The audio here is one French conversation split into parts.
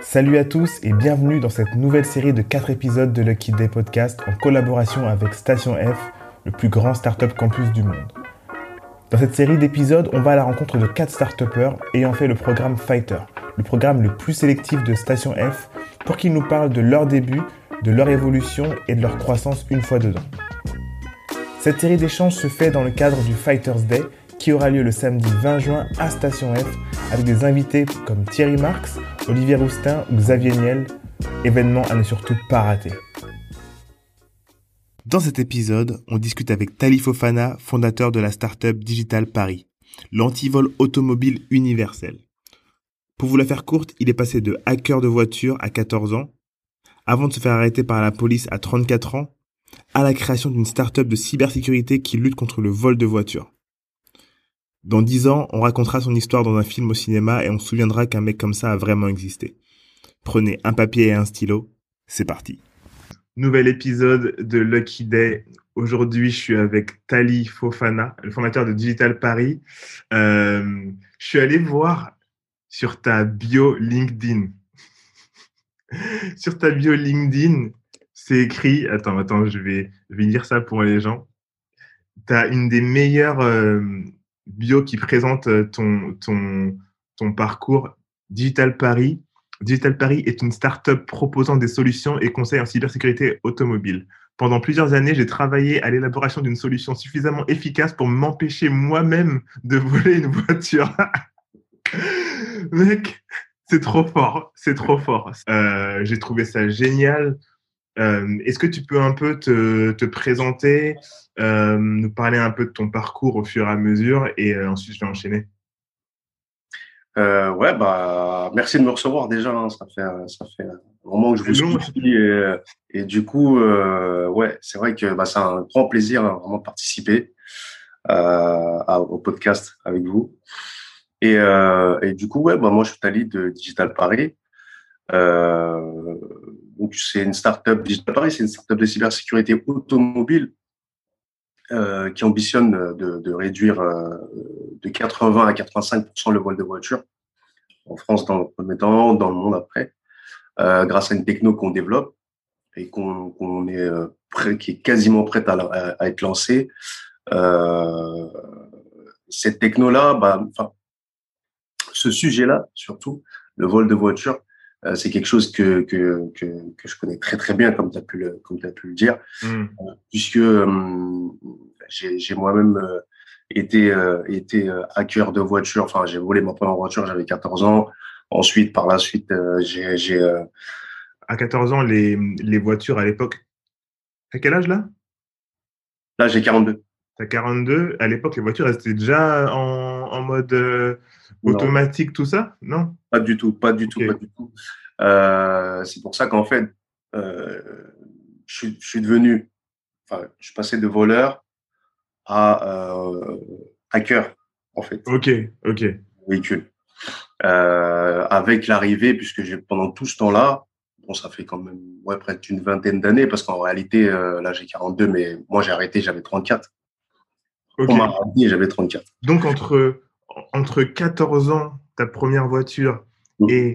Salut à tous et bienvenue dans cette nouvelle série de 4 épisodes de Lucky Day Podcast en collaboration avec Station F, le plus grand startup campus du monde. Dans cette série d'épisodes, on va à la rencontre de 4 start ayant fait le programme Fighter, le programme le plus sélectif de Station F, pour qu'ils nous parlent de leur début, de leur évolution et de leur croissance une fois dedans. Cette série d'échanges se fait dans le cadre du Fighters Day qui aura lieu le samedi 20 juin à Station F avec des invités comme Thierry Marx, Olivier Roustin ou Xavier Niel, événement à ne surtout pas rater. Dans cet épisode, on discute avec Tali Fofana, fondateur de la startup Digital Paris, l'antivol automobile universel. Pour vous la faire courte, il est passé de hacker de voiture à 14 ans, avant de se faire arrêter par la police à 34 ans, à la création d'une startup de cybersécurité qui lutte contre le vol de voitures. Dans dix ans, on racontera son histoire dans un film au cinéma et on se souviendra qu'un mec comme ça a vraiment existé. Prenez un papier et un stylo, c'est parti. Nouvel épisode de Lucky Day. Aujourd'hui, je suis avec Tali Fofana, le fondateur de Digital Paris. Euh, je suis allé voir sur ta bio LinkedIn. sur ta bio LinkedIn, c'est écrit. Attends, attends, je vais, je lire ça pour les gens. Tu as une des meilleures. Euh, bio qui présente euh, ton, ton, ton parcours Digital Paris. Digital Paris est une start-up proposant des solutions et conseils en cybersécurité automobile. Pendant plusieurs années, j'ai travaillé à l'élaboration d'une solution suffisamment efficace pour m'empêcher moi-même de voler une voiture. Mec, c'est trop fort, c'est trop fort. Euh, j'ai trouvé ça génial. Euh, est-ce que tu peux un peu te, te présenter, euh, nous parler un peu de ton parcours au fur et à mesure et euh, ensuite je vais enchaîner? Ouais, bah, merci de me recevoir déjà. Hein. Ça fait, ça fait un moment que je vous suis. Et, et, du coup, ouais, c'est vrai que bah, c'est un grand plaisir hein, vraiment de participer au podcast avec vous. Et, et du coup, ouais, bah, moi, je suis Tali de Digital Paris. Donc, c'est une startup, Digital Paris, c'est une startup de cybersécurité automobile euh, qui ambitionne de, de réduire euh, de 80 à 85% le vol de voitures en France dans le premier temps, dans le monde après, euh, grâce à une techno qu'on développe et qu'on qu est euh, prêt, qui est quasiment prête à, à, être lancée. Euh, cette techno-là, bah, enfin, ce sujet-là, surtout, le vol de voiture, c'est quelque chose que, que, que, que, je connais très très bien, comme tu as pu le, comme as pu le dire, mm. puisque euh, j'ai moi-même euh, été, été hacker de voiture. Enfin, j'ai volé ma première voiture, j'avais 14 ans. Ensuite, par la suite, j'ai. À 14 ans, les, les voitures à l'époque. À quel âge là? Là, j'ai 42. T'as 42. À l'époque, les voitures, elles étaient déjà en, en mode automatique, tout ça? Non? Pas du tout, pas du tout, pas du tout. Euh, c'est pour ça qu'en fait, euh, je, je, suis devenu, enfin, je suis passé de voleur à euh, hacker, en fait. Ok, ok. Véhicule. Euh, avec l'arrivée, puisque j'ai pendant tout ce temps-là, bon, ça fait quand même ouais, près d'une vingtaine d'années, parce qu'en réalité, euh, là j'ai 42, mais moi j'ai arrêté, j'avais 34. Okay. On m'a j'avais 34. Donc entre entre 14 ans, ta première voiture, mmh. et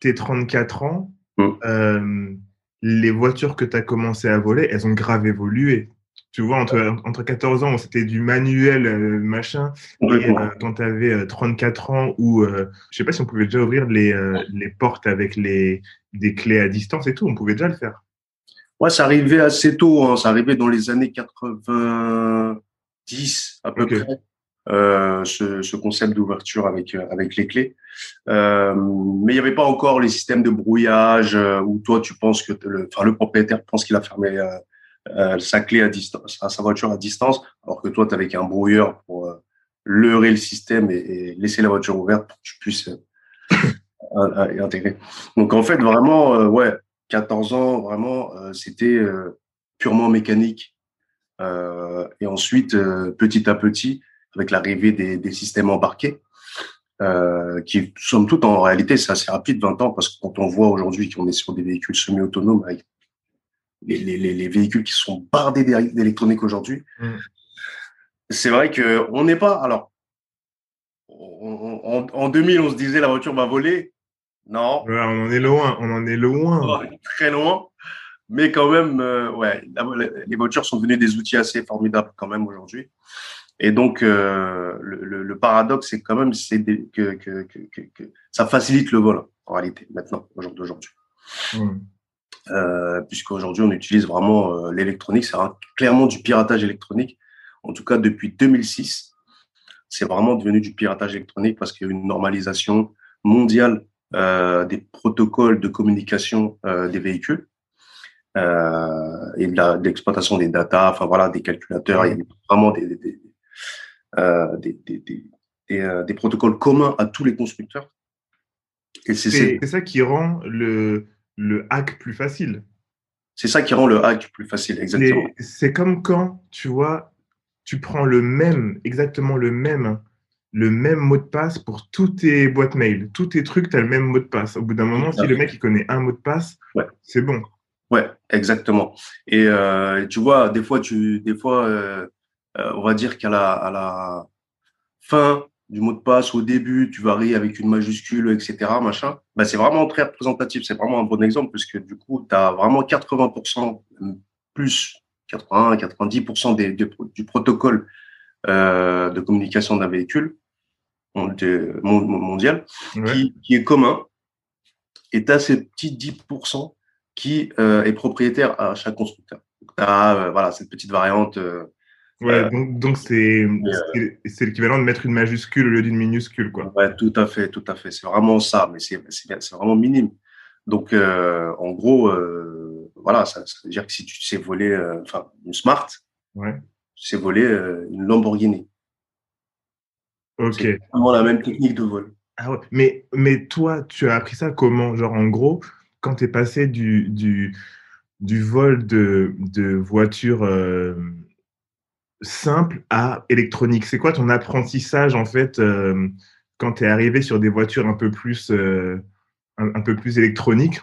tes 34 ans, mmh. euh, les voitures que tu as commencé à voler, elles ont grave évolué. Tu vois, entre, entre 14 ans, c'était du manuel, euh, machin, et euh, quand tu avais 34 ans, où euh, je sais pas si on pouvait déjà ouvrir les, les portes avec les, des clés à distance et tout, on pouvait déjà le faire. Ouais, ça arrivait assez tôt, hein. ça arrivait dans les années 90 à peu okay. près. Euh, ce, ce, concept d'ouverture avec euh, avec les clés. Euh, mais il n'y avait pas encore les systèmes de brouillage où toi tu penses que le, enfin le propriétaire pense qu'il a fermé sa clé à distance, sa voiture à distance, alors que toi tu avec un brouilleur pour leurrer le système et, et, laisser la voiture ouverte pour que tu puisses intégrer. Donc en fait vraiment ouais 14 ans vraiment c'était purement mécanique. Et ensuite petit à petit avec l'arrivée des, des, systèmes embarqués, euh, qui, somme toute, en réalité, c'est assez rapide, 20 ans, parce que quand on voit aujourd'hui qu'on est sur des véhicules semi-autonomes, avec les, les, les, véhicules qui sont bardés d'électronique aujourd'hui, mmh. c'est vrai qu'on n'est pas. Alors, on, on, en 2000, on se disait la voiture va voler. Non. on en est loin, on en est loin. très loin. Mais quand même, euh, ouais, les voitures sont devenues des outils assez formidables quand même aujourd'hui. Et donc, euh, le, le, paradoxe, c'est quand même c'est que, que, que, que, ça facilite le vol en réalité maintenant, au jour d'aujourd'hui. Mmh. Euh, Puisqu'aujourd'hui, on utilise vraiment l'électronique. C'est clairement du piratage électronique. En tout cas, depuis 2006, c'est vraiment devenu du piratage électronique parce qu'il y a eu une normalisation mondiale des protocoles de communication des véhicules euh, et de l'exploitation des data, enfin voilà, des calculateurs. Il y a vraiment des, des, euh, des, des, euh, des, protocoles communs à tous les constructeurs. Et c'est ça qui rend le, le hack plus facile. C'est ça qui rend le hack plus facile, exactement. C'est comme quand, tu vois, tu prends le même, exactement le même, le même mot de passe pour tous tes boîtes mail. Tous tes trucs, tu as le même mot de passe. Au bout d'un moment, si le mec il connaît un mot de passe, ouais. c'est bon. Ouais, exactement. Et euh, tu vois, des fois, tu, des fois, euh, euh, on va dire qu'à la, à la fin du mot de passe, au début, tu varies avec une majuscule, etc., machin, bah, c'est vraiment très représentatif. C'est vraiment un bon exemple puisque du coup, tu as vraiment 80% plus 80, 90% des, du protocole euh, de communication d'un véhicule mondial qui, qui, est commun. Et tu as ces petits 10% qui euh, est propriétaire à chaque constructeur. Tu as euh, voilà, cette petite variante euh, Ouais, donc donc c'est l'équivalent de mettre une majuscule au lieu d'une minuscule, quoi. Ouais, tout à fait, tout à fait. C'est vraiment ça, mais c'est vraiment minime. Donc en gros, voilà, ça, ça, veut dire que si tu sais voler, enfin une Smart, ouais. tu sais voler une Lamborghini. Ok. C'est vraiment la même technique de vol. Ah ouais. Mais mais toi, tu as appris ça comment? Genre en gros, quand tu es passé du du du vol de de voiture simple à électronique C'est quoi ton apprentissage en fait euh, quand tu es arrivé sur des voitures un peu plus, euh, un, peu plus électroniques,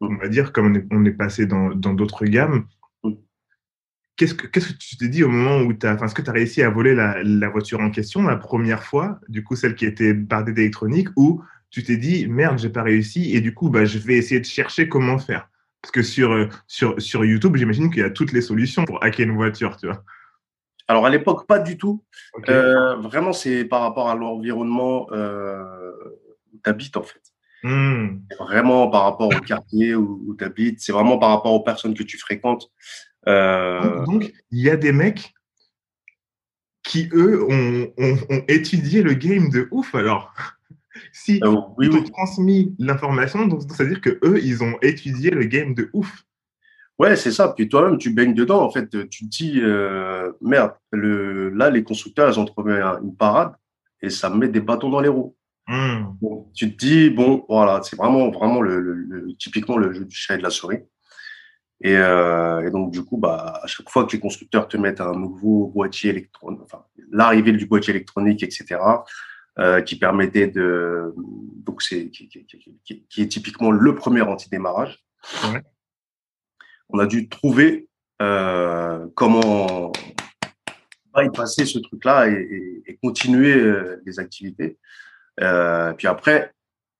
on va dire, comme on est, on est passé dans d'autres gammes? Qu'est-ce que, qu'est-ce que tu t'es dit au moment où tu as, enfin, est-ce que tu as réussi à voler la, la, voiture en question la première fois, du coup celle qui était bardée d'électronique, ou tu t'es dit merde, j'ai pas réussi et du coup bah, je vais essayer de chercher comment faire Parce que sur, euh, sur, sur YouTube, j'imagine qu'il y a toutes les solutions pour hacker une voiture, tu vois. Alors à l'époque, pas du tout. Euh, vraiment, c'est par rapport à l'environnement euh, où tu habites en fait. Hmm. Vraiment par rapport au quartier où, tu habites. C'est vraiment par rapport aux personnes que tu fréquentes. Euh... Donc, il y a des mecs qui, eux, ont, ont, ont, étudié le game de ouf alors. Si euh, oui, ils ont transmis l'information, donc c'est-à-dire que eux, ils ont étudié le game de ouf. Ouais, c'est ça. Puis toi-même, tu baignes dedans. En fait, tu te dis, euh, merde, le, là, les constructeurs, ils ont trouvé une parade et ça me met des bâtons dans les roues. Mmh. tu te dis, bon, voilà, c'est vraiment, vraiment le, le, typiquement le jeu du chat et de la souris. Et, euh, et, donc, du coup, bah, à chaque fois que les constructeurs te mettent un nouveau boîtier électronique, enfin, l'arrivée du boîtier électronique, etc., euh, qui permettait de, donc c'est, qui, qui, qui, qui, est typiquement le premier anti-démarrage. Ouais on a dû trouver euh, comment passer ce truc-là et, et, continuer euh, les activités. Euh, puis après,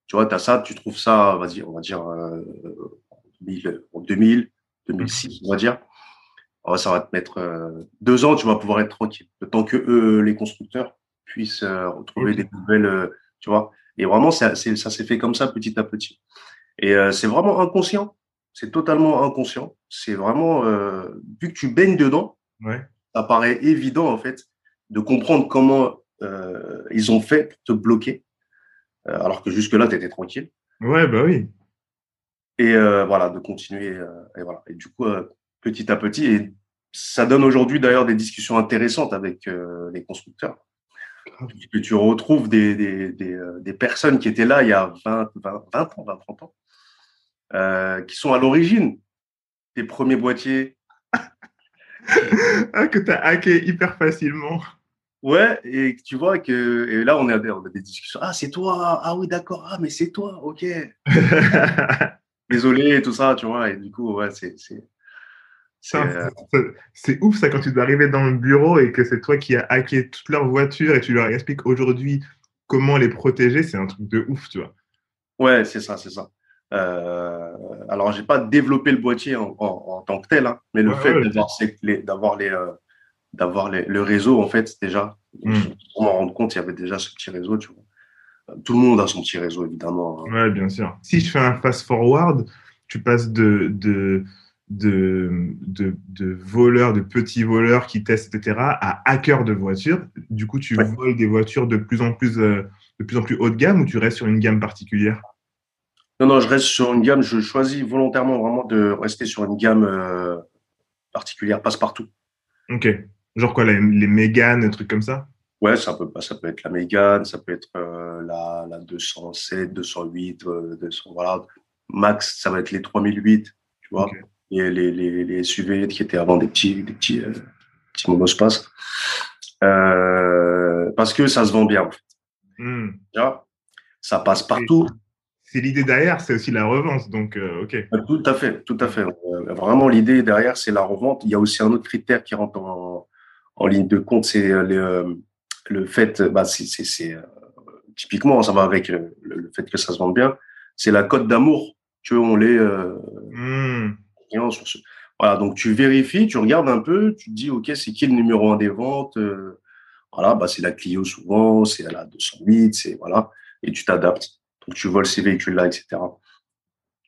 tu vois, tu as ça, tu trouves ça, vas-y, on va dire en 2000, 2006, on va dire. Alors, ça va te mettre deux ans, tu vas pouvoir être tranquille. Le temps que eux, les constructeurs, puissent euh, retrouver des nouvelles, tu vois. Et vraiment, ça, ça s'est fait comme ça petit à petit. Et c'est vraiment inconscient c'est totalement inconscient. C'est vraiment, euh, vu que tu baignes dedans, ouais. ça paraît évident, en fait, de comprendre comment euh, ils ont fait pour te bloquer, euh, alors que jusque-là, tu étais tranquille. Ouais, bah oui. Et euh, voilà, de continuer. Euh, et voilà. Et du coup, euh, petit à petit, et ça donne aujourd'hui d'ailleurs des discussions intéressantes avec les constructeurs. Que tu retrouves des, des, des, des, personnes qui étaient là il y a 20, 20, 20 ans, 20, 30 ans, euh, qui sont à l'origine des premiers boîtiers. ah, que tu as hacké hyper facilement. Ouais, et tu vois que et là on, est, on a des discussions. Ah, c'est toi. Ah oui, d'accord. Ah, mais c'est toi. Ok. Désolé tout ça, tu vois. Et du coup, ouais, c'est. C'est euh... ouf ça quand tu dois arriver dans le bureau et que c'est toi qui as hacké toutes leurs voitures et tu leur expliques aujourd'hui comment les protéger, c'est un truc de ouf, tu vois. Ouais, c'est ça, c'est ça. Euh, alors, j'ai pas développé le boîtier en, en, tant que tel, hein, mais le fait d'avoir les, euh, d'avoir les, le réseau, en fait, déjà, mm. on m'en rendre compte, il y avait déjà ce petit réseau, tu vois. Tout le monde a son petit réseau, évidemment. Hein. Ouais, bien sûr. Si je fais un fast-forward, tu passes de, de, de, de, de, voleurs, de petits voleurs qui testent, etc., à hackers de voitures. Du coup, tu voles des voitures de plus en plus, euh, de plus en plus haut de gamme ou tu restes sur une gamme particulière? Non, non, je reste sur une gamme. Je choisis volontairement vraiment de rester sur une gamme euh, particulière, passe-partout. Ok. Genre quoi, les, les Mégane, des trucs comme ça? Ouais, ça peut, ça peut être la Mégane, ça peut être euh, la, la 207, 208, 200, voilà. Max, ça va être les 3008, tu vois. Et les, les, les, SUV qui étaient avant des petits, des petits, euh, petits monospaces. Euh, parce que ça se vend bien, en fait. Hmm. Ça passe partout. C'est l'idée derrière, c'est aussi la revente, donc euh, ok. Tout à fait, tout à fait. Euh, vraiment, l'idée derrière, c'est la revente. Il y a aussi un autre critère qui rentre en, en ligne de compte, c'est le, le fait, bah, c'est typiquement, ça va avec le, le, fait que ça se vende bien, c'est la cote d'amour que on les euh. Voilà, donc tu vérifies, tu regardes un peu, tu te dis, OK, c'est qui le numéro un des ventes euh, Voilà, bah, c'est la Clio souvent, c'est la 208, c'est voilà, et tu t'adaptes. Donc tu voles ces véhicules-là, etc.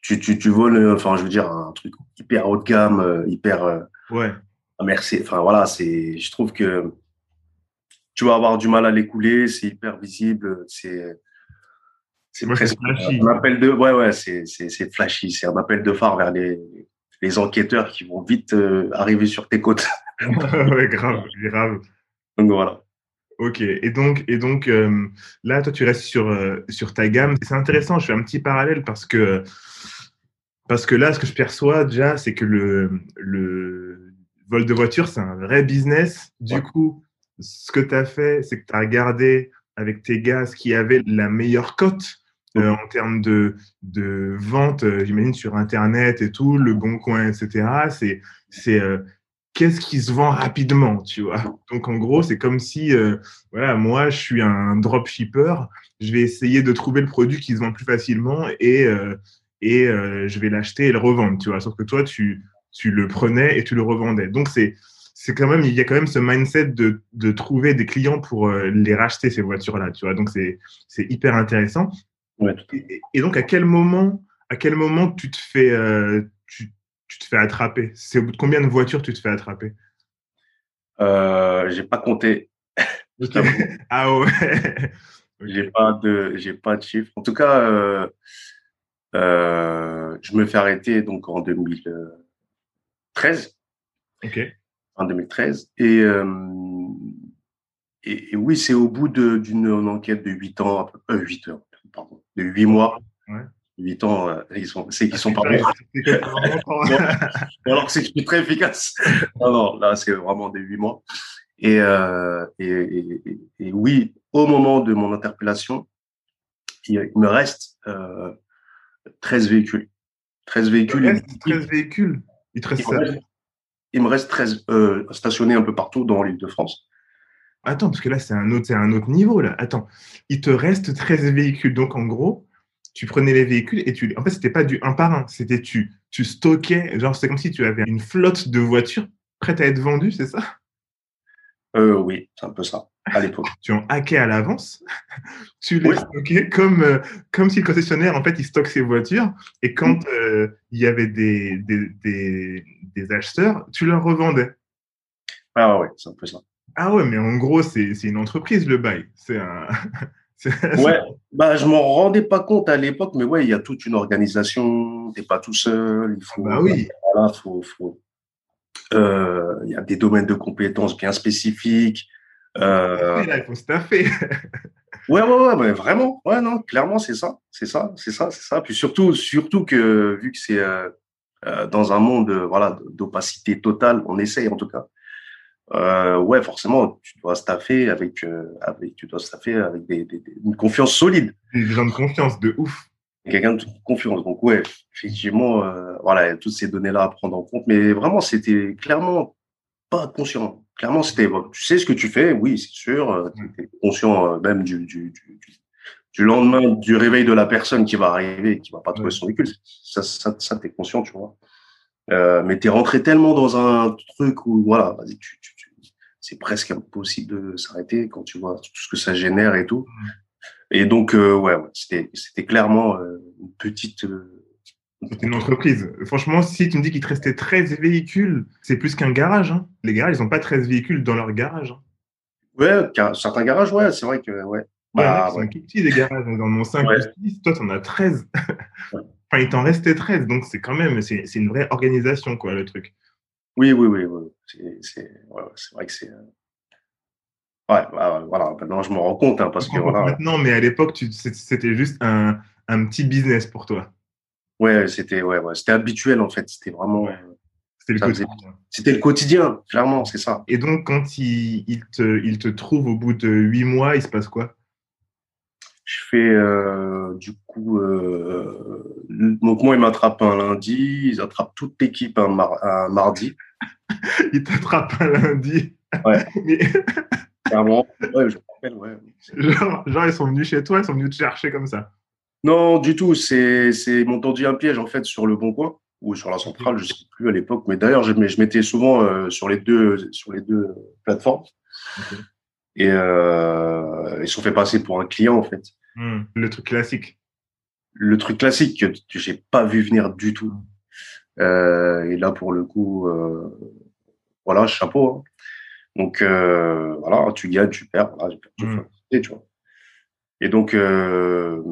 Tu, tu, tu voles, euh, enfin, je veux dire, un truc hyper haut de gamme, hyper. ouais. Merci. Enfin, voilà, c'est, je trouve que tu vas avoir du mal à l'écouler, c'est hyper visible, c'est c'est presque un appel de ouais ouais c'est c'est flashy c'est un appel de phare vers les les enquêteurs qui vont vite euh, arriver sur tes côtes. Ouais grave grave. Donc voilà. Ok et donc et donc euh, là toi tu restes sur euh, sur ta gamme. C'est intéressant je fais un petit parallèle parce que parce que là ce que je perçois déjà c'est que le le vol de voiture c'est un vrai business. Du coup ce que tu as fait c'est que tu as regardé avec tes gars ce qui avait la meilleure cote euh, en termes de, de vente, euh, j'imagine, sur Internet et tout, le bon coin, etc. C'est, c'est euh, qu'est-ce qui se vend rapidement, tu vois? Donc, en gros, c'est comme si, voilà, moi, je suis un dropshipper, je vais essayer de trouver le produit qui se vend plus facilement et, et je vais l'acheter et le revendre, tu vois? Sauf que toi, tu, tu le prenais et tu le revendais. Donc, c'est, c'est quand même, il y a quand même ce mindset de, de trouver des clients pour les racheter, ces voitures-là, tu vois? Donc, c'est hyper intéressant et, donc, à quel moment, à quel moment tu te fais, euh, tu, tu, te fais attraper? C'est au bout de combien de voitures tu te fais attraper? Euh, J'ai pas compté. ah ouais. J'ai pas de, j'ai pas de chiffre. En tout cas, euh, euh, je me fais arrêter donc en 2013. Ok. En 2013 et et, oui, c'est au bout d'une enquête de 8 ans, euh, 8 heures, pardon, de 8 mois. Ouais. 8 ans, euh, ils sont, c'est qu'ils sont pas Alors que c'est très efficace. Non, non, là, c'est vraiment des 8 mois. Et, euh, et, et, et, oui, au moment de mon interpellation, il, me reste euh, 13 véhicules. 13 véhicules. Il reste 13 véhicules. Il, me reste, il me reste 13 euh, stationnés un peu partout dans l'île de France. Attends, parce que là, c'est un autre, c'est un autre niveau, là. Attends, il te reste 13 véhicules. Donc, en gros, tu prenais les véhicules et tu. En fait, c'était pas du un par un. C'était tu, tu stockais. Genre, c'est comme si tu avais une flotte de voitures prêtes à être vendues, c'est ça? Euh, Oui, c'est un peu ça, à l'époque. tu en hackais à l'avance. tu les stockais comme, euh, comme si le concessionnaire, en fait, il stocke ses voitures. Et quand mm. euh, il y avait des, des, des, des acheteurs, tu leur revendais. Ah ouais, c'est un peu ça. Ah ouais, mais en gros, c'est une entreprise, le bail. C'est un. ouais, bah, je m'en rendais pas compte à l'époque, mais ouais, il y a toute une organisation, t'es pas tout seul, il faut. Bah oui. Voilà, faut, faut, euh, il y a des domaines de compétences bien spécifiques. Euh... Là, il faut staffer. ouais, ouais, ouais, vraiment. Ouais, non, clairement, c'est ça. C'est ça, c'est ça, c'est ça. Puis surtout, surtout que, vu que c'est euh, euh dans un monde, voilà, d'opacité totale, on essaye en tout cas euh, ouais, forcément, tu dois staffer avec, euh, avec tu dois staffer avec des, des, une confiance solide. Des gens de confiance, de ouf. Quelqu'un de confiance. Donc, ouais, effectivement, euh, voilà, toutes ces données-là à prendre en compte. Mais vraiment, c'était clairement pas conscient. Clairement, c'était, tu sais ce que tu fais, oui, c'est sûr. Euh, tu es conscient même du, du, du, du lendemain du réveil de la personne qui va arriver et qui va pas trouver son véhicule. Ça, ça, ça t'es conscient, tu vois. Mais t'es rentré tellement dans un truc où, voilà, tu, tu, c'est presque impossible de s'arrêter quand tu vois tout ce que ça génère et tout. Et donc, euh, ouais, c'était, c'était clairement euh, une petite. Euh, c'était une entreprise. Franchement, si tu me dis qu'il te restait 13 véhicules, c'est plus qu'un garage. Hein. Les garages, ils n'ont pas 13 véhicules dans leur garage. Hein. Ouais, certains garages, ouais, c'est vrai que, ouais. Bah, ouais, ouais. petits des garages. Dans mon 5 ouais. ou 6, toi, t'en as 13. enfin, il t'en restait 13. Donc, c'est quand même, c'est, c'est une vraie organisation, quoi, le truc. Oui, oui, oui. oui. C'est, c'est, ouais, c'est vrai que c'est. Ouais, bah, voilà. Maintenant, je me rends compte, hein, parce que voilà. Maintenant, mais à l'époque, tu, c'était juste un, un petit business pour toi. Ouais, c'était ouais, ouais, c'était habituel en fait. C'était vraiment. Ouais. C'était le. C'était le quotidien, clairement, c'est ça. Et donc, quand il, il, te, il te trouve au bout de huit mois, il se passe quoi? Je fais euh, du coup. Euh, donc, moi, il m'attrape un lundi, ils attrapent toute l'équipe un, mar un mardi. ils t'attrapent un lundi. Ouais. Mais... Clairement, ouais, je me rappelle, ouais. Genre, genre, ils sont venus chez toi, ils sont venus te chercher comme ça. Non, du tout. C'est, c'est, ils m'ont tendu un piège, en fait, sur le Bon Coin ou sur la centrale, je sais plus à l'époque. Mais d'ailleurs, je, je m'étais souvent euh, sur les deux, sur les deux plateformes. Okay. Et euh, ils se sont fait passer pour un client, en fait. Mmh, le truc classique. Le truc classique que j'ai pas vu venir du tout. Euh, et là, pour le coup, euh, voilà, chapeau. Hein. Donc, euh, voilà, tu gagnes, tu perds. Voilà, tu vois. Et donc, euh,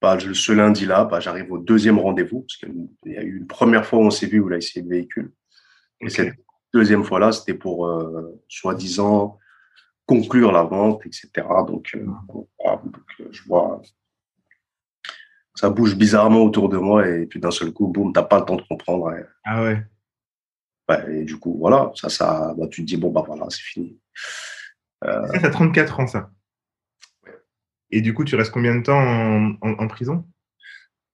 bah, ce lundi-là, bah, j'arrive au deuxième rendez-vous, parce qu'il y a eu une première fois où on s'est vu où il a essayé le véhicule. Et cette deuxième fois-là, c'était pour, euh, soi-disant, conclure la vente, etc. Donc, euh, voilà, donc euh, je vois, ça bouge bizarrement autour de moi, et puis d'un seul coup, boum, t'as pas le temps de comprendre. Et, ah ouais. Et du coup, voilà, ça, ça, bah, tu te dis, bon, bah voilà, c'est fini. Euh... Ça, t'as 34 ans, ça. Et du coup, tu restes combien de temps en, en, en prison?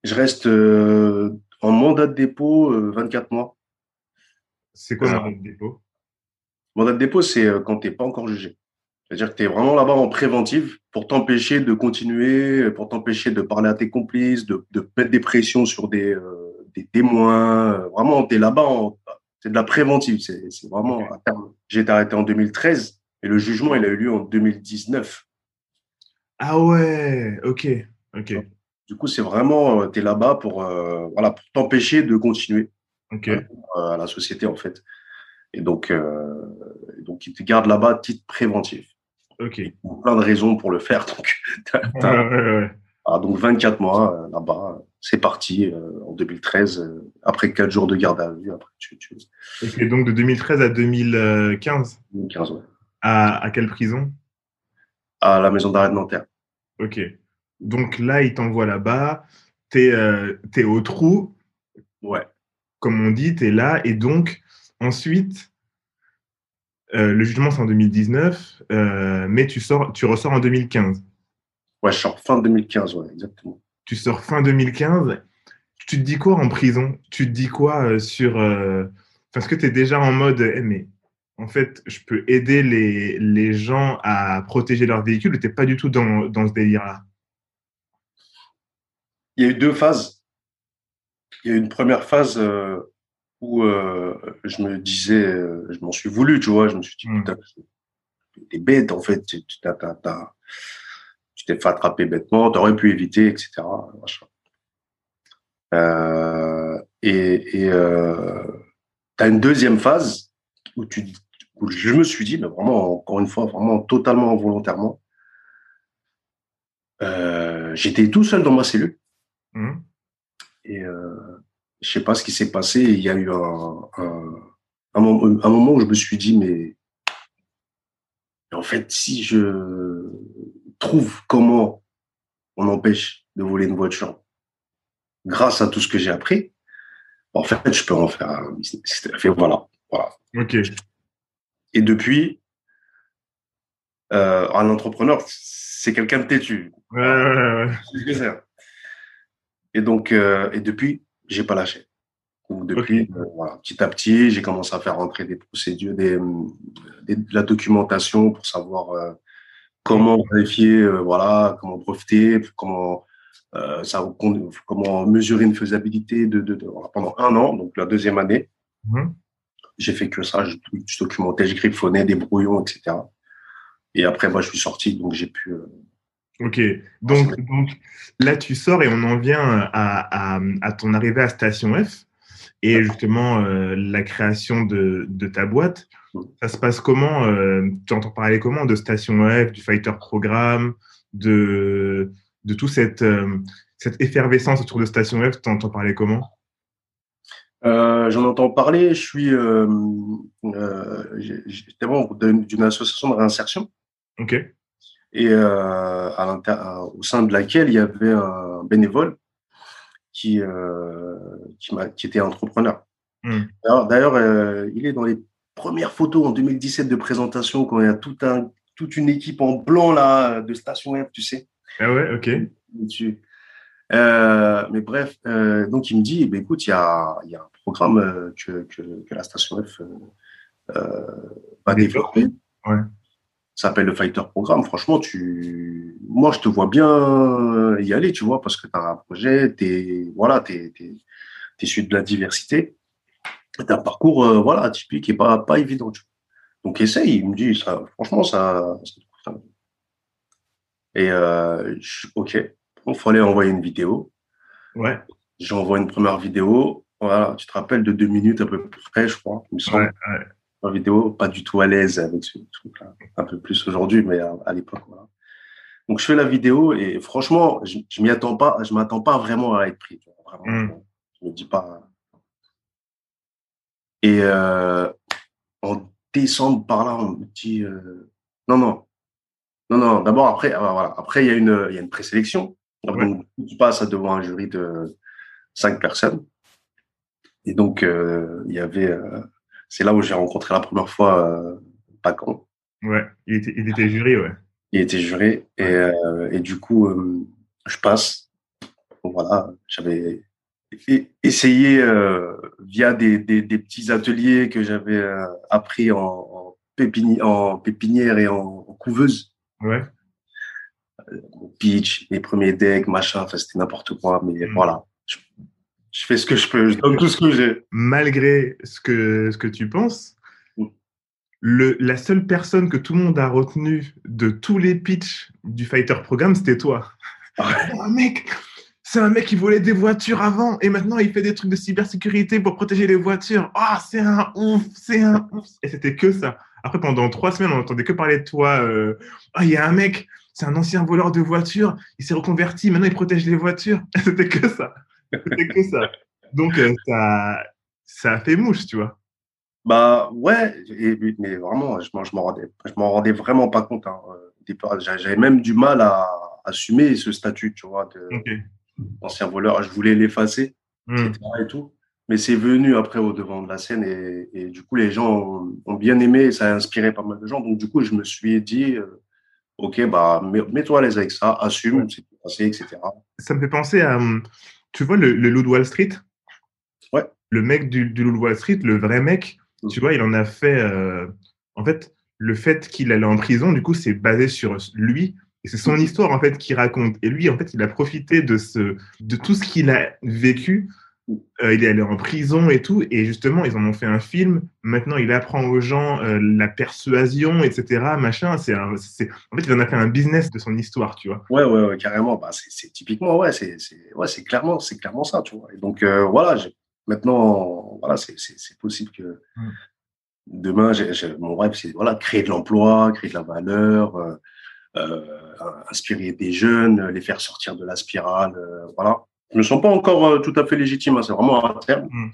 Je reste euh, en mandat de dépôt euh, 24 mois. C'est quoi un mandat de dépôt? Mandat de dépôt, c'est euh, quand tu n'es pas encore jugé. C'est-à-dire que tu es vraiment là-bas en préventive pour t'empêcher de continuer, pour t'empêcher de parler à tes complices, de, de mettre des pressions sur des, euh, des témoins. Vraiment, tu es là-bas, c'est de la préventive. C'est vraiment okay. à terme. J'ai été arrêté en 2013 et le jugement, il a eu lieu en 2019. Ah ouais, ok, ok. Du coup, c'est vraiment, tu es là-bas pour, euh, voilà, pour t'empêcher de continuer okay. euh, à la société, en fait. Et donc, euh, donc ils te gardent là-bas titre préventif. Ok. Il y a plein de raisons pour le faire. Donc, ouais, ouais, ouais. Ah, donc 24 mois euh, là-bas, c'est parti euh, en 2013, après 4 jours de garde à vue. Après, tu, tu... Et donc de 2013 à 2015 2015, ouais. À, à quelle prison? À la maison d'arrêt de Nanterre. Ok. Donc là, il t'envoie là-bas. Tu es, euh, es, au trou. Ouais. Comme on dit, tu es là. Et donc, ensuite, euh, le jugement, c'est en 2019, euh, mais tu, sors, tu ressors en 2015. Ouais, je sors fin 2015, ouais, exactement. Tu sors fin 2015. Tu te dis quoi en prison? Tu te dis quoi sur. Parce que tu es déjà en mode. Eh, mais en fait, je peux aider les, les gens à protéger leur véhicule, tu n'es pas du tout dans, dans ce délire-là? Il y a eu deux phases. Il y a eu une première phase euh, où euh, je me disais, euh, je m'en suis voulu, tu vois, je me suis dit, Hmm. putain, t'es bête, en fait, tu t'as- t'as- t'as- t'es fait attraper bêtement, tu aurais pu éviter, etc. Euh, et et euh, tu as une deuxième phase où, tu, où je me suis dit, mais vraiment, encore une fois, vraiment totalement involontairement, j'étais tout seul dans ma cellule. Hmm. Et je sais pas ce qui s'est passé. Il y a eu un, un, un, moment, un moment où je me suis dit, mais en fait, si je trouve comment on empêche de voler une voiture grâce à tout ce que j'ai appris, en fait, je peux en faire un business. Fait, voilà, voilà. Ok. Et depuis, euh, un entrepreneur, c'est quelqu'un de têtu. Ouais, ouais, ouais. C'est ce que c'est. Et donc, euh, et depuis, j'ai pas lâché. Donc depuis, euh, voilà, petit à petit, j'ai commencé à faire rentrer des procédures, des, des- de la documentation pour savoir euh, comment vérifier, voilà, comment profiter, comment ça, comment mesurer une faisabilité de, de, pendant un an, donc la deuxième année. Mhm. J'ai fait que ça, je, je documentais, je griffonnais des brouillons, etc. Et après, moi, je suis sorti, donc j'ai pu. Euh, ok, donc, donc là, tu sors et on en vient à, à, à ton arrivée à Station F et justement euh, la création de, de, ta boîte. Ça se passe comment euh, Tu entends parler comment de Station F, du Fighter Programme, de, de toute cette, cette effervescence autour de Station F Tu entends parler comment? Euh, J'en entends parler. Je suis euh, euh, j'étais membre d'une association de réinsertion. Ok. Et euh, à au sein de laquelle il y avait un bénévole qui euh, qui, qui, était entrepreneur. Hmm. D'ailleurs, euh, il est dans les premières photos en 2017 de présentation quand il y a tout un toute une équipe en blanc là de Station F, tu sais. Ah ouais, ok. Euh, mais bref, euh, donc il me dit, eh ben, écoute, il y a, y a, un programme euh, que, que, que, la station F euh, va développer. Ouais. Ça s'appelle le Fighter Programme. Franchement, tu, moi, je te vois bien y aller, tu vois, parce que tu as un projet, t'es, voilà, t'es, t'es, t'es issu de la diversité. T'as un parcours, voilà, typique et pas, pas évident. Tu vois. Donc essaye. Il me dit, ça, franchement, ça, ça et euh, je, ok. Il fallait envoyer une vidéo. Ouais. J'envoie une première vidéo. Voilà, tu te rappelles de deux minutes à peu près, je crois. Il me semble. Ouais, ouais. Une vidéo, pas du tout à l'aise avec ce truc-là. Un peu plus aujourd'hui, mais à, l'époque, voilà. Donc, je fais la vidéo et franchement, je, je m'y attends pas, je m'attends pas vraiment à être pris. Vraiment, mm. je me dis pas. Et euh, en décembre, par là, on me dit euh, non, non, non, non. D'abord, après, ah, voilà. Après, il y a une, il y a une présélection. Donc, tu passes devant un jury de cinq personnes. Et donc, euh, il y avait, c'est là où j'ai rencontré la première fois euh, Pacan. Ouais, il était, il était jury, ouais. Il était juré. Et, euh, et du coup, euh, je passe. voilà, j'avais essayé via des, des, des, petits ateliers que j'avais appris en, en, en, pépinière et en, en couveuse. Ouais pitch, les premiers decks, machin, enfin, c'était n'importe quoi, mais mm. voilà. Je, fais ce que je peux, je donne tout ce que j'ai. Malgré ce que, ce que tu penses, mm. le, la seule personne que tout le monde a retenue de tous les pitchs du Fighter Programme, c'était toi. un mec, c'est un mec qui volait des voitures avant et maintenant il fait des trucs de cybersécurité pour protéger les voitures. Ah, oh, c'est un ouf, c'est un ouf. Et c'était que ça. Après, pendant trois semaines, on n'entendait que parler de toi. Euh, ah, il y a un mec, c'est un ancien voleur de voitures, il s'est reconverti, maintenant il protège les voitures. C'était que ça. C'était que ça. Donc, euh, ça, ça a fait mouche, tu vois. Bah ouais, mais vraiment, je, je m'en rendais, je m'en rendais vraiment pas compte. Hein. J'avais même du mal à assumer ce statut, tu vois, d'ancien voleur. Je voulais l'effacer, hmm. etc. Et tout. Mais c'est venu après au devant de la scène et, et du coup, les gens ont, bien aimé et ça a inspiré pas mal de gens. Donc, du coup, je me suis dit, euh, ok, bah, mets-toi à l'aise avec ça, assume, c'est passé, etc. Ça me fait penser à, tu vois, le, le loup de Wall Street? Ouais. Le mec du, du loup de Wall Street, le vrai mec, mm. tu vois, il en a fait. Euh, en fait, le fait qu'il allait en prison, du coup, c'est basé sur lui. Et c'est son mm. histoire, en fait, qu'il raconte. Et lui, en fait, il a profité de, ce, de tout ce qu'il a vécu euh, il est allé en prison et tout, et justement, ils en ont fait un film. Maintenant, il apprend aux gens euh, la persuasion, etc. Machin. C'est, en fait, il en a fait un business de son histoire, tu vois. Ouais, ouais, ouais carrément. Bah, c'est, typiquement, ouais, c'est, ouais, clairement, c'est clairement ça, tu vois. Et donc, euh, voilà, maintenant, voilà, c'est, possible que mm. demain, mon rêve, c'est voilà, créer de l'emploi, créer de la valeur. inspirer des jeunes, les faire sortir de la spirale, voilà je me sens pas encore euh, tout à fait légitime. Hein, c'est vraiment à terme. Mm.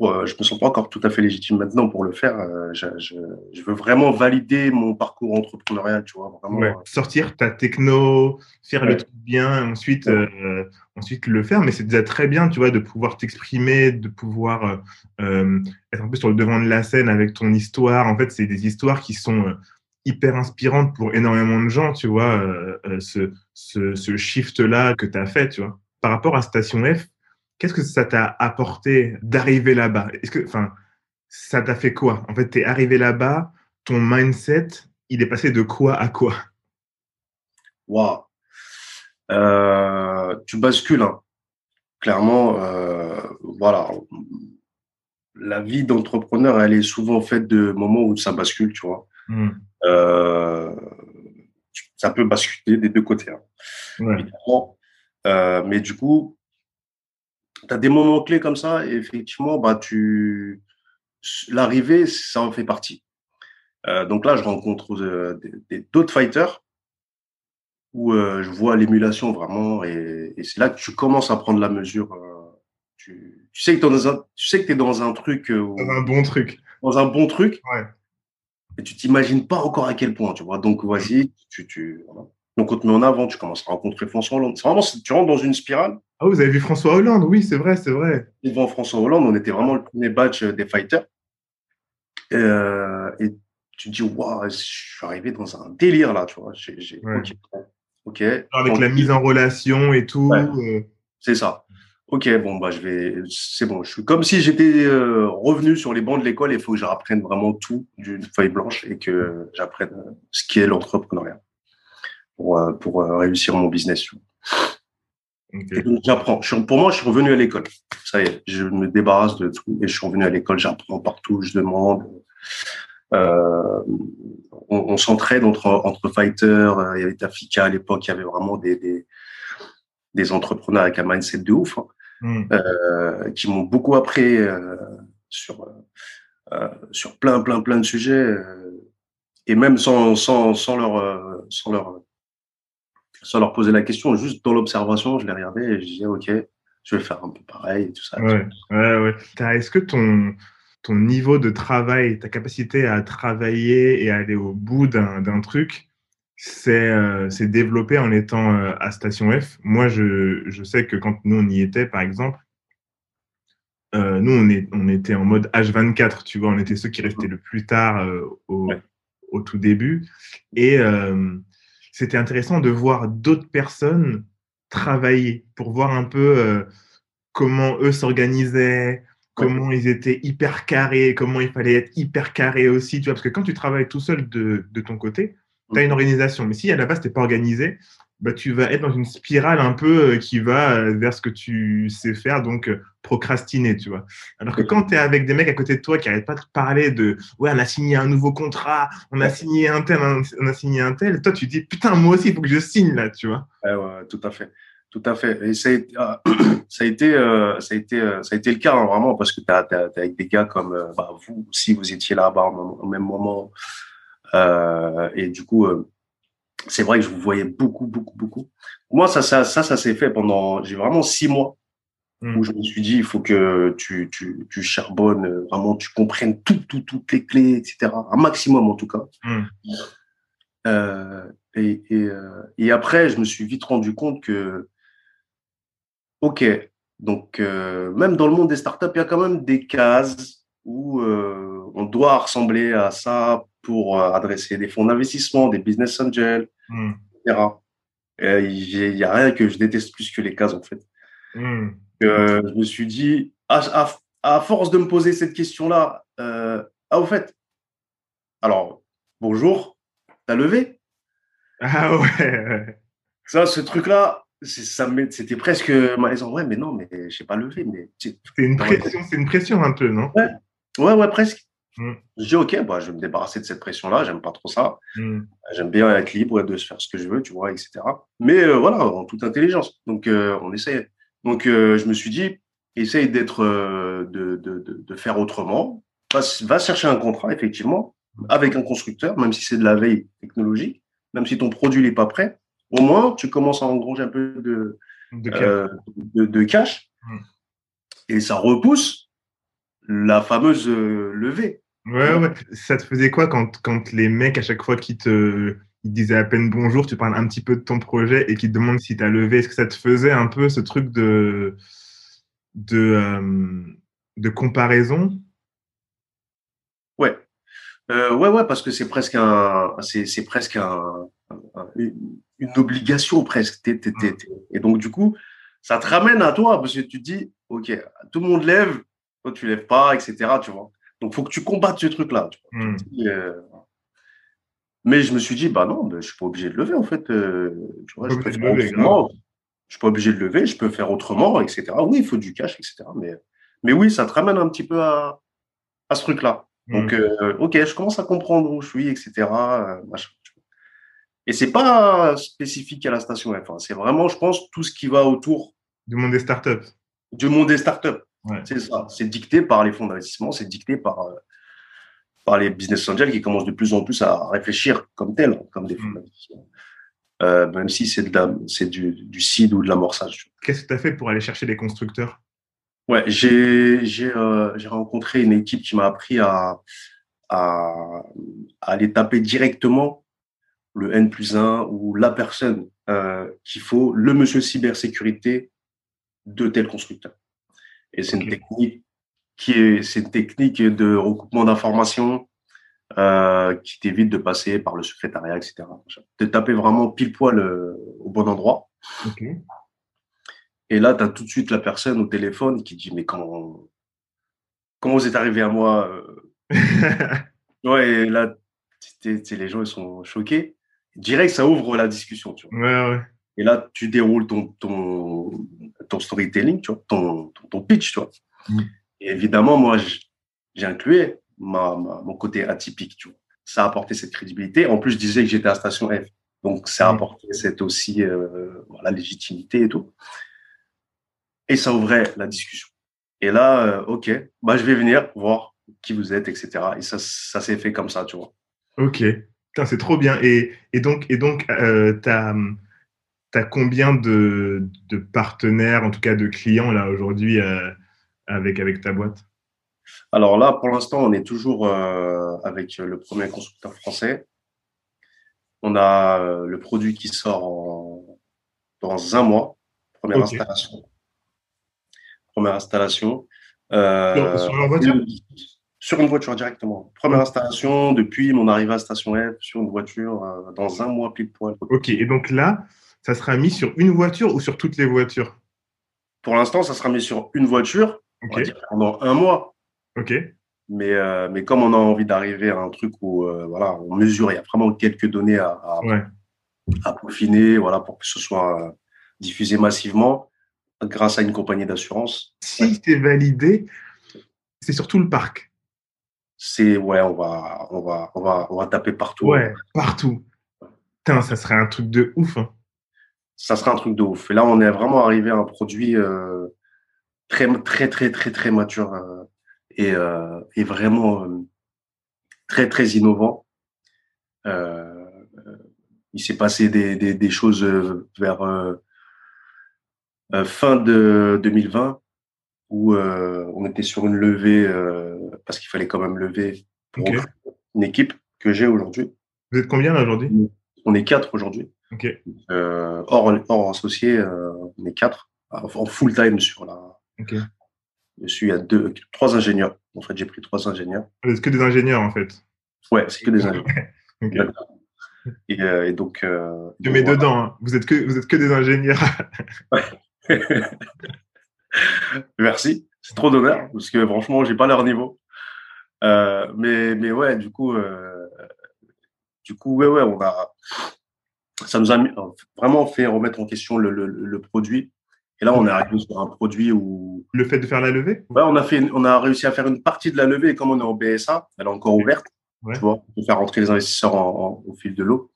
Euh, je me sens pas encore tout à fait légitime maintenant pour le faire. Euh, je, je, je, veux vraiment valider mon parcours entrepreneurial, tu vois. Vraiment, ouais. Sortir ta techno, faire le truc bien, ensuite, euh, ensuite le faire. Mais c'est déjà très bien, tu vois, de pouvoir t'exprimer, de pouvoir euh, être un peu sur le devant de la scène avec ton histoire. En fait, c'est des histoires qui sont hyper inspirantes pour énormément de gens, tu vois, ce, ce, ce shift-là que tu as fait, tu vois par rapport à Station F, qu'est-ce que ça t'a apporté d'arriver là-bas? Est-ce que, enfin, ça t'a fait quoi? En fait, tu es arrivé là-bas, ton mindset, il est passé de quoi à quoi? Waouh, euh, tu bascules. Hein. Clairement, euh, voilà. La vie d'entrepreneur, elle est souvent faite de moments où ça bascule, tu vois. Hmm. Euh, ça peut basculer des deux côtés. Hein. Euh, mais du coup, tu as des moments clés comme ça, et effectivement, bah, tu... l'arrivée, ça en fait partie. Euh, donc là, je rencontre euh, d'autres fighters où euh, je vois l'émulation vraiment, et, c'est là que tu commences à prendre la mesure. Tu, tu, sais que tu es, dans un truc. dans un bon truc. Dans un bon truc. Ouais. Et tu t'imagines pas encore à quel point, tu vois. Donc, voici, tu, tu, Donc, on te met en avant, tu commences à rencontrer François Hollande. C'est vraiment, tu rentres dans une spirale. Ah, vous avez vu François Hollande, oui, c'est vrai, c'est vrai. Devant François Hollande, on était vraiment le premier batch des fighters. Euh, et tu te dis, waouh, je suis arrivé dans un délire là, tu vois. Ok. Avec la mise en relation et tout. Euh. C'est ça. Ok, bon, bah, je vais, c'est bon. Je suis comme si j'étais euh, revenu sur les bancs de l'école. Il faut que j'apprenne vraiment tout d'une feuille blanche et que j'apprenne euh, ce qui est l'entrepreneuriat pour, pour réussir mon business. j'apprends. Pour moi, je suis revenu à l'école. Ça y est, je me débarrasse de tout et je suis revenu à l'école. J'apprends partout, je demande. Euh, on, on s'entraide entre, entre fighters. Euh, il y avait Tafika à l'époque, il y avait vraiment des, des, des, entrepreneurs avec un mindset de ouf, hein, hmm. euh, qui m'ont beaucoup appris euh, sur, euh, sur plein, plein, plein de sujets. et même sans, sans, sans, leur, sans, leur, sans leur poser la question, juste dans l'observation, je les regardais et je disais, OK, je vais faire un peu pareil et tout ça. Ouais, ouais, ouais. Est-ce que ton ton niveau de travail, ta capacité à travailler et à aller au bout d'un truc, c'est euh, développé en étant euh, à Station F? Moi, je, je, sais que quand nous, on y était, par exemple, euh, nous, on, est, on était en mode H24, tu vois, on était ceux qui restaient le plus tard euh, au, au, tout début. Et c'était intéressant de voir d'autres personnes travailler pour voir un peu comment eux s'organisaient, comment ils étaient hyper carrés, comment il fallait être hyper carré aussi, tu vois, parce que quand tu travailles tout seul de, de ton côté, tu as une organisation. Mais si à la base, tu n'es pas organisé, bah, tu vas être dans une spirale un peu euh, qui va euh, vers ce que tu sais faire, donc euh, procrastiner, tu vois. Alors que quand tu es avec des mecs à côté de toi qui n'arrêtent pas de parler de ouais, on a signé un nouveau contrat, on a signé un tel, on a signé un tel, toi tu dis putain, moi aussi, il faut que je signe là, tu vois. ouais, tout à fait. Tout à fait. Et ça a été, euh, ça a été, ça a été, ça a été le cas hein, vraiment parce que tu as, avec des gars comme bah, vous aussi, vous étiez là-bas au même moment. et du coup, c'est vrai que je vous voyais beaucoup, beaucoup, beaucoup. Moi, ça, ça, ça, ça s'est fait pendant, j'ai vraiment six mois mmh. où je me suis dit, il faut que tu, tu, tu charbonnes, vraiment, tu comprennes tout, tout, toutes les clés, etc. Un maximum en tout cas. Mmh. et, et, et, après, je me suis vite rendu compte que Ok, donc euh, même dans le monde des startups, il y a quand même des cases où euh, on doit ressembler à ça pour euh, adresser des fonds d'investissement, des business angels, hmm. etc. Il n'y a rien que je déteste plus que les cases en fait. Hmm. je me suis dit, à, à, force de me poser cette question-là, ah au fait, alors bonjour, t'as levé? Ah ouais. Ça, ce truc-là, c'était presque malaisant. Ouais, mais non, mais je sais pas. Mais c'est une pression, c'est une pression un peu, non? Ouais. Ouais, presque. Mm. Je dis ok, bah, je vais me débarrasser de cette pression-là. J'aime pas trop ça. Mm. J'aime bien être libre de se faire ce que je veux, tu vois, etc. Mais euh, voilà, en toute intelligence. Donc euh, on essaye. Donc euh, je me suis dit, essaye d'être, de, de, de, faire autrement. Va, va chercher un contrat, effectivement, avec un constructeur, même si c'est de la veille technologique, même si ton produit n'est pas prêt au moins, tu commences à engranger un peu de, de, cash. Euh, hmm. Et ça repousse la fameuse euh, levée. Ouais, ouais. Ça te faisait quoi quand, quand les mecs, à chaque fois qu'ils te ils disaient à peine bonjour, tu parles un petit peu de ton projet et qu'ils te demandent si tu as levé, est-ce que ça te faisait un peu ce truc de, de, euh, de comparaison? Ouais. ouais, ouais, parce que c'est presque un, c'est, presque un, une obligation presque. Et donc, du coup, ça te ramène à toi parce que tu te dis, OK, tout le monde lève, toi, tu lèves pas, etc. Tu vois. Donc, faut que tu combattes ce truc-là. Hmm. Euh, Mais je me suis dit, bah non, bah, je suis pas obligé de lever, en fait. Euh, tu vois, je peux faire autrement. Je suis pas obligé de lever, je peux faire autrement, etc. Oui, il faut du cash, etc. Mais, mais oui, ça te ramène un petit peu à, à ce truc-là. Donc, euh, ok, je commence à comprendre où je suis, etc. Machin. Et c'est pas spécifique à la station F. Hein. C'est vraiment, je pense, tout ce qui va autour du monde des startups. Du monde des startups. C'est ça. C'est dicté par les fonds d'investissement, c'est dicté par, euh, par les business angels qui commencent de plus en plus à réfléchir comme tel, comme des fonds mm. d'investissement. Euh, même si c'est c'est du, du seed ou de l'amorçage. Qu'est-ce que tu as fait pour aller chercher des constructeurs? Ouais, j'ai j'ai euh, rencontré une équipe qui m'a appris à, à, à aller taper directement le N plus 1 ou la personne euh, qu'il faut, le monsieur cybersécurité de tel constructeur. Et c'est une technique qui est, c'est une technique de recoupement d'informations euh, qui t'évite de passer par le secrétariat, etc. De taper vraiment pile poil euh, au bon endroit. Et là, tu as tout de suite la personne au téléphone qui dit, mais comment, comment vous êtes arrivé à moi euh? Ouais, et là, les gens ils sont choqués direct, ça ouvre la discussion. Tu vois. Ouais, ouais. Et là, tu déroules ton, ton, ton storytelling, tu vois, ton, ton, pitch. Tu vois. Mm. Et évidemment, moi, j'ai inclus ma, mon côté atypique. Tu vois. Ça a apporté cette crédibilité. En plus, je disais que j'étais à Station F. Donc, ça a mm. apporté cette aussi euh, la légitimité et tout. Et ça ouvrait la discussion. Et là, euh, OK, bah, je vais venir voir qui vous êtes, etc. Et ça, ça s'est fait comme ça, tu vois. OK c'est trop bien. Et, donc, et donc euh, tu as, combien de, partenaires, en tout cas de clients, là, aujourd'hui, euh, avec, avec ta boîte? Alors là, pour l'instant, on est toujours euh, avec le premier constructeur français. On a le produit qui sort dans un mois, première installation. Première installation. sur leur voiture? sur une voiture directement. Première installation depuis mon arrivée à Station F sur une voiture euh, dans un mois pile poil. Ok, et donc là, ça sera mis sur une voiture ou sur toutes les voitures? Pour l'instant, ça sera mis sur une voiture pendant un mois. Ok. Mais, euh, mais comme on a envie d'arriver à un truc où euh, voilà, on mesure, il y a vraiment quelques données à, à, peaufiner voilà, pour que ce soit diffusé massivement grâce à une compagnie d'assurance. Si c'est validé, c'est sur tout le parc c'est ouais, on va, on va, on va, on va taper partout. Ouais, partout. Putain, ça serait un truc de ouf. Hein. Ça serait un truc de ouf. Et là, on est vraiment arrivé à un produit euh, très, très, très, très, très mature euh, et, euh, et, vraiment très, très innovant. il s'est passé des, des, des, choses vers fin de 2020 où on était sur une levée parce qu'il fallait quand même lever pour une équipe que j'ai aujourd'hui. Vous êtes combien là aujourd'hui? On est quatre aujourd'hui. Euh, hors, hors associé, euh, on est quatre en full time sur la. Je suis à deux, trois ingénieurs. En fait, j'ai pris trois ingénieurs. Vous êtes que des ingénieurs en fait. Ouais, c'est que des ingénieurs. et, euh, et, donc. tu mets dedans. Hein. Vous êtes que vous êtes que des ingénieurs. Merci. C'est trop d'honneur parce que franchement, j'ai pas leur niveau. Euh, mais, mais ouais, du coup, euh, du coup, ouais, ouais, on a, ça nous a vraiment fait remettre en question le, le, le, produit. Et là, on est arrivé sur un produit où. Le fait de faire la levée? Ouais, on a, fait, on a réussi à faire une partie de la levée. Et comme on est en BSA, elle est encore ouverte. Tu vois, on peut faire rentrer les investisseurs au fil de l'eau.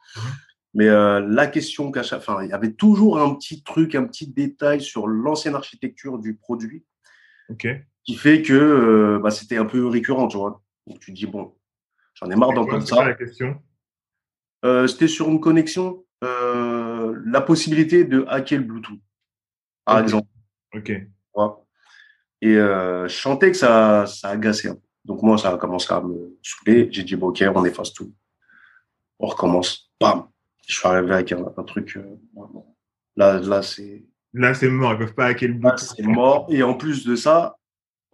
Mais euh, la question qu'à chaque, enfin, il y avait toujours un petit truc, un petit détail sur l'ancienne architecture du produit. Ok qui fait que euh, bah, c'était un peu récurrent, tu vois. Donc tu te dis, bon, j'en ai marre d'entendre ça. la question? Euh, C'était sur une connexion, euh, la possibilité de hacker le Bluetooth, par exemple. Ok. Et je sentais que ça, ça agaçait. Donc moi, ça a commencé à me saouler. J'ai dit, bon, ok, on efface tout. On recommence. Bam Je suis arrivé avec un, truc. là, là c'est. Là, c'est mort. Ils peuvent pas hacker le Bluetooth. c'est mort. Et en plus de ça,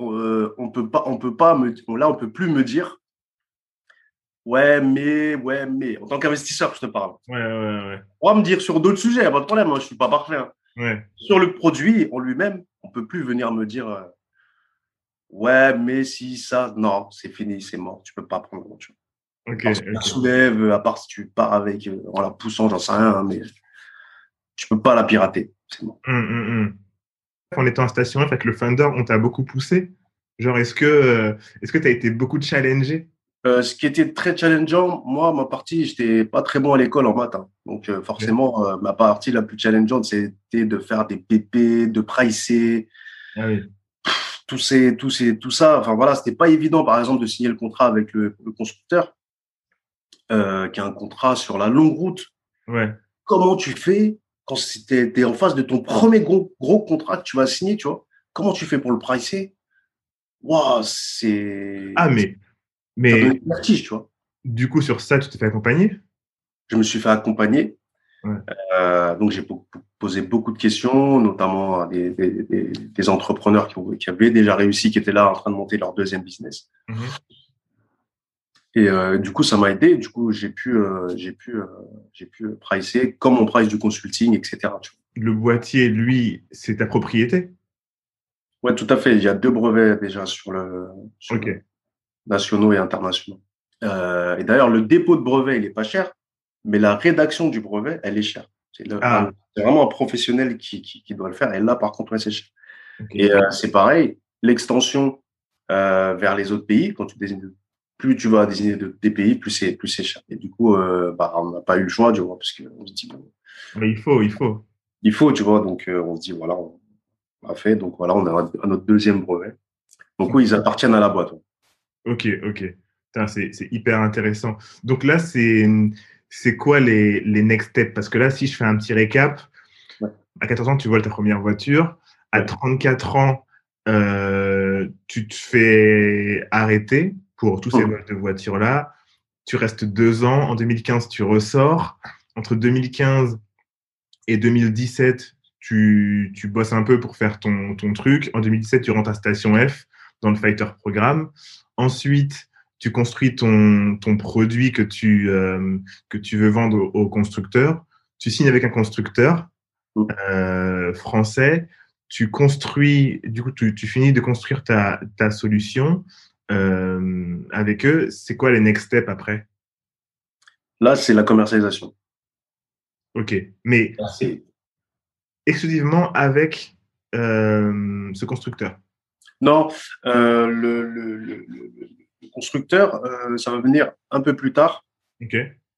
euh, on peut pas, on peut pas me, là, on peut plus me dire, ouais, mais, ouais, mais, en tant qu'investisseur, je te parle. Ouais, ouais, ouais. On va me dire sur d'autres sujets, pas de problème, moi, je suis pas parfait. Hein. Ouais. Sur le produit en lui-même, on peut plus venir me dire, euh, ouais, mais si ça, non, c'est fini, c'est mort, tu peux pas prendre. Ok. Parce que soulève, à part si tu pars avec en la poussant, j'en sais rien, hein, mais tu peux pas la pirater. C'est bon. Hum, hum, hum. En étant station F avec le Thunder, on t'a beaucoup poussé. Genre, est-ce que est-ce que tu as été beaucoup challengé? Euh, ce qui était très challengeant, moi, ma partie, j'étais pas très bon à l'école en maths. Hein. Donc, euh, forcément, euh, ma partie la plus challengeante, c'était de faire des PP, de pricer. Ah oui. tout, ces, tout, ces, tout ça. Enfin, voilà, c'était pas évident, par exemple, de signer le contrat avec le, constructeur, qui a un contrat sur la longue route. Ouais. Comment tu fais quand tu es, en face de ton premier gros, gros contrat que tu vas signer, tu vois? Comment tu fais pour le pricer? Waouh, c'est. Ah, mais mais du coup, sur ça, tu t'es fait accompagner? Je me suis fait accompagner. Euh, donc, j'ai posé beaucoup de questions, notamment à des, des, entrepreneurs qui, qui, avaient déjà réussi, qui étaient là en train de monter leur deuxième business. Mhm. Et euh, du coup, ça m'a aidé. Du coup, j'ai pu, euh, j'ai pu, j'ai pu pricer comme on price du consulting, etc. Le boîtier, lui, c'est ta propriété? Ouais, tout à fait. Il y a deux brevets déjà sur le, sur nationaux et internationaux. Euh, et d'ailleurs, le dépôt de brevet, il est pas cher, mais la rédaction du brevet, elle est chère. C'est ah. vraiment un professionnel qui, qui, doit le faire. Et là, par contre, c'est cher. Et euh, c'est pareil, l'extension euh, vers les autres pays, quand tu désignes, plus tu vas désigner des pays, plus c'est plus c'est cher. Et du coup, bah, on n'a pas eu le choix, tu vois, parce qu'on se dit mais il faut, il faut. Il faut, tu vois. Donc on se dit voilà, on a fait. Donc voilà, on a notre deuxième brevet. Donc oui, ils appartiennent à la boîte. Ok, ok. C'est hyper intéressant. Donc là, c'est quoi les, les next steps? Parce que là, si je fais un petit récap, à 14 ans, tu voles ta première voiture. À 34 ans, euh, tu te fais arrêter pour tous ces vols de voiture-là. Tu restes deux ans. En 2015, tu ressors. Entre 2015 et 2017, tu, tu bosses un peu pour faire ton, ton truc. En 2017, tu rentres à Station F dans le Fighter Programme. Ensuite, tu construis ton, ton produit que tu, euh, que tu veux vendre au, constructeur. Tu signes avec un constructeur euh, français. Tu construis, du coup, tu, tu finis de construire ta, ta solution euh, avec eux. C'est quoi les next steps après? Là, c'est la commercialisation. Ok, mais exclusivement avec ce constructeur. Non, euh, le, le, le, constructeur, euh, ça va venir un peu plus tard.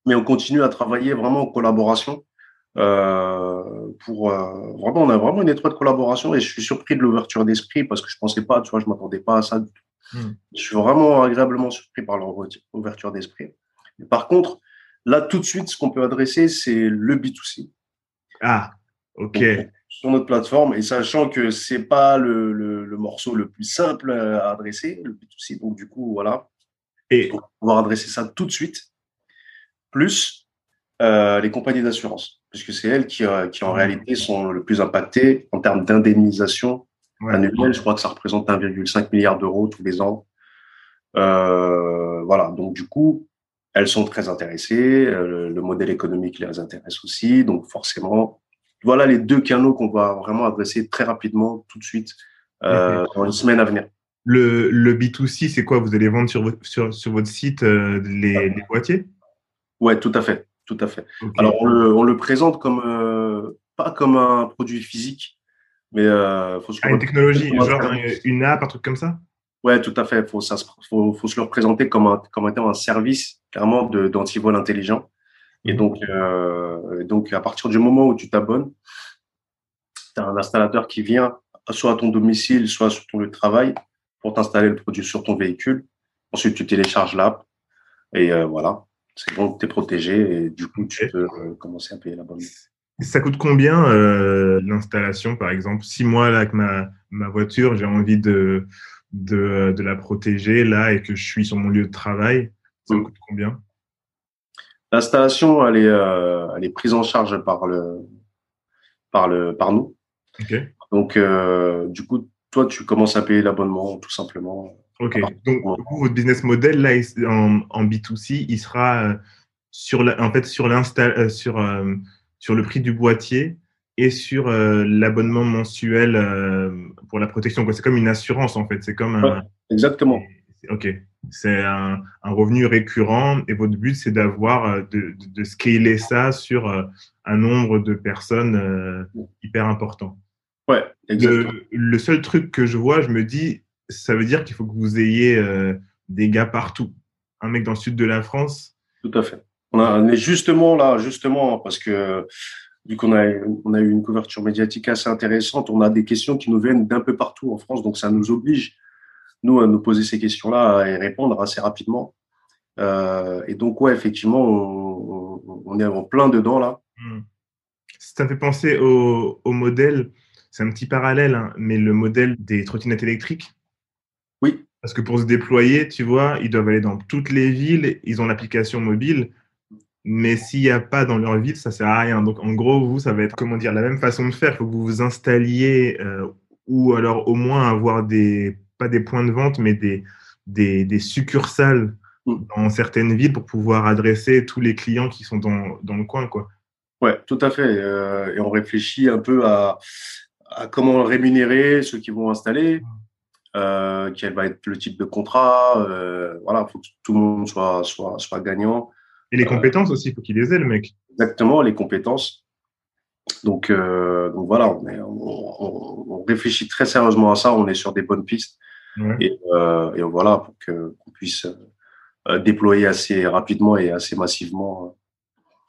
Mais on continue à travailler vraiment en collaboration. Euh, pour vraiment, on a vraiment une étroite collaboration et je suis surpris de l'ouverture d'esprit parce que je pensais pas, tu vois, je m'attendais pas à ça du tout. Hmm. Je suis vraiment agréablement surpris par leur ouverture d'esprit. Par contre, là, tout de suite, ce qu'on peut adresser, c'est le B2C. Ah, ok sur notre plateforme et sachant que c'est pas le, le, morceau le plus simple à adresser, le B2C. Donc, du coup, voilà. Et on va adresser ça tout de suite. Plus euh, les compagnies d'assurance, puisque c'est elles qui, euh, qui, en réalité sont le plus impactées en termes d'indemnisation annuelle. Je crois que ça représente 1,5 milliard d'euros tous les ans. Euh, voilà. Donc, du coup, elles sont très intéressées. le modèle économique les intéresse aussi. Donc, forcément, voilà les deux canaux qu'on va vraiment adresser très rapidement, tout de suite, euh, dans les semaines à venir. Le, le B2C, c'est quoi? Vous allez vendre sur, votre, sur, sur votre site euh, les, les, boîtiers? Ouais, tout à fait. Tout à fait. Alors, on le, on le, présente comme, euh, pas comme un produit physique, mais euh, faut se ah, une technologie, genre une app, un truc comme ça? Ouais, tout à fait. Faut, ça, faut, faut se le représenter comme, un, comme étant un service, clairement, d'antivol intelligent. Et donc, euh, donc, à partir du moment où tu t'abonnes, tu as un installateur qui vient soit à ton domicile, soit sur ton lieu de travail pour t'installer le produit sur ton véhicule. Ensuite, tu télécharges l'app et euh, voilà, c'est bon, tu es protégé et du coup, tu peux euh, commencer à payer l'abonnement. Ça coûte combien l'installation, par exemple? Si moi, là, avec ma, ma voiture, j'ai envie de, de, de, la protéger là et que je suis sur mon lieu de travail, ça mmh. coûte combien? L'installation, elle est, euh, elle est prise en charge par le, par le, par nous. Donc, euh, du coup, toi, tu commences à payer l'abonnement, tout simplement. Ok. Donc, votre business model là, en, en B2C, il sera euh, sur la, en fait sur l'install, sur sur le prix du boîtier et sur l'abonnement mensuel pour la protection. C'est comme une assurance en fait. C'est comme un. exactement. Ok. C'est un, revenu récurrent et votre but, c'est d'avoir, de, de, scaler ça sur un nombre de personnes hyper important. Ouais, exactement. Le, seul truc que je vois, je me dis, ça veut dire qu'il faut que vous ayez des gars partout. Un mec dans le sud de la France. Tout à fait. On a, mais justement là, justement, parce que vu qu'on a, on a eu une couverture médiatique assez intéressante, on a des questions qui nous viennent d'un peu partout en France, donc ça nous oblige, nous, à nous poser ces questions-là et répondre assez rapidement. Euh, et donc, ouais, effectivement, on, est en plein dedans là. Hmm. Ça fait penser au, au modèle, c'est un petit parallèle, hein, mais le modèle des trottinettes électriques. Oui. Parce que pour se déployer, tu vois, ils doivent aller dans toutes les villes, ils ont l'application mobile, mais s'il n'y a pas dans leur ville, ça sert à rien. Donc en gros, vous, ça va être comment dire la même façon de faire. Il faut que vous vous installiez euh, ou alors au moins avoir des pas des points de vente, mais des des, des succursales mm. dans certaines villes pour pouvoir adresser tous les clients qui sont dans, dans le coin, quoi. Ouais, tout à fait. Euh, et on réfléchit un peu à, à, comment rémunérer ceux qui vont installer. Euh, quel va être le type de contrat. Euh, voilà, il faut que tout le monde soit, soit, soit gagnant. Et les compétences aussi, il faut qu'il les ait, le mec. Exactement, les compétences. Donc, donc voilà, on, on, réfléchit très sérieusement à ça, on est sur des bonnes pistes. Et, euh, et, voilà, pour qu'on puisse euh, déployer assez rapidement et assez massivement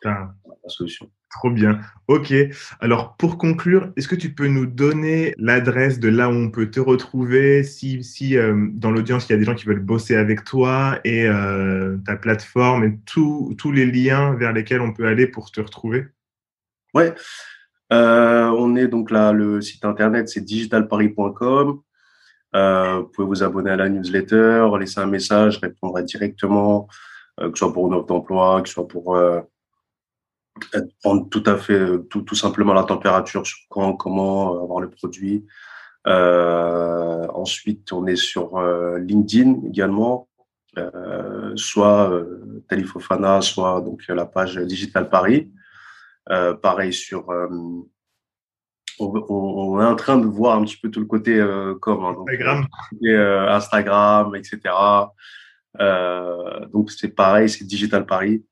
la solution. Trop bien. Ok. Alors, pour conclure, est-ce que tu peux nous donner l'adresse de là où on peut te retrouver si, si euh, dans l'audience, il y a des gens qui veulent bosser avec toi et euh, ta plateforme et tous les liens vers lesquels on peut aller pour te retrouver? Ouais. Euh, on est donc là, le site internet, c'est digitalparis.com. vous pouvez vous abonner à la newsletter, laisser un message, répondre directement, que ce soit pour une offre d'emploi, que ce soit pour prendre tout à fait, tout, tout simplement la température sur quand, comment euh, avoir le produit. Euh, ensuite, on est sur euh, LinkedIn également, euh, soit euh, Talifofana, soit donc la page Digital Paris. Euh, pareil sur, on, on, est en train de voir un petit peu tout le côté comme hein, Instagram, et, Instagram, etc. donc c'est pareil, c'est Digital Paris.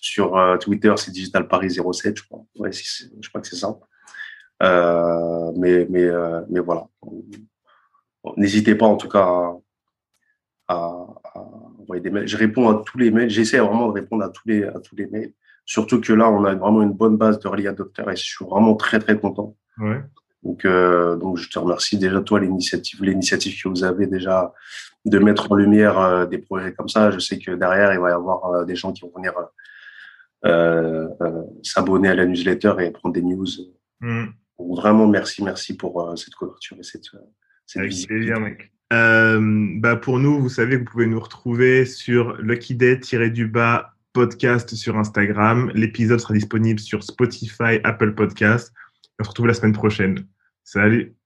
Sur euh, Twitter, c'est Digital Paris 07, je crois. Ouais, je crois que c'est ça. Euh, mais, mais, euh, mais voilà. N'hésitez pas en tout cas à, à, envoyer des mails. Je réponds à tous les mails. J'essaie vraiment de répondre à tous les, à tous les mails. Surtout que là, on a vraiment une bonne base de adopteurs et je suis vraiment très, très content. Ouais. Donc, euh, donc, je te remercie déjà, toi, l'initiative, l'initiative que vous avez déjà de mettre en lumière euh, des projets comme ça. Je sais que derrière, il va y avoir des gens qui vont venir euh, euh, s'abonner à la newsletter et prendre des news. Mm. vraiment, merci, merci pour euh, cette couverture et cette, cette visite. mec. bah pour nous, vous savez que vous pouvez nous retrouver sur Lucky du bas podcast sur Instagram. L'épisode sera disponible sur Spotify, Apple Podcast. On se retrouve la semaine prochaine. Salut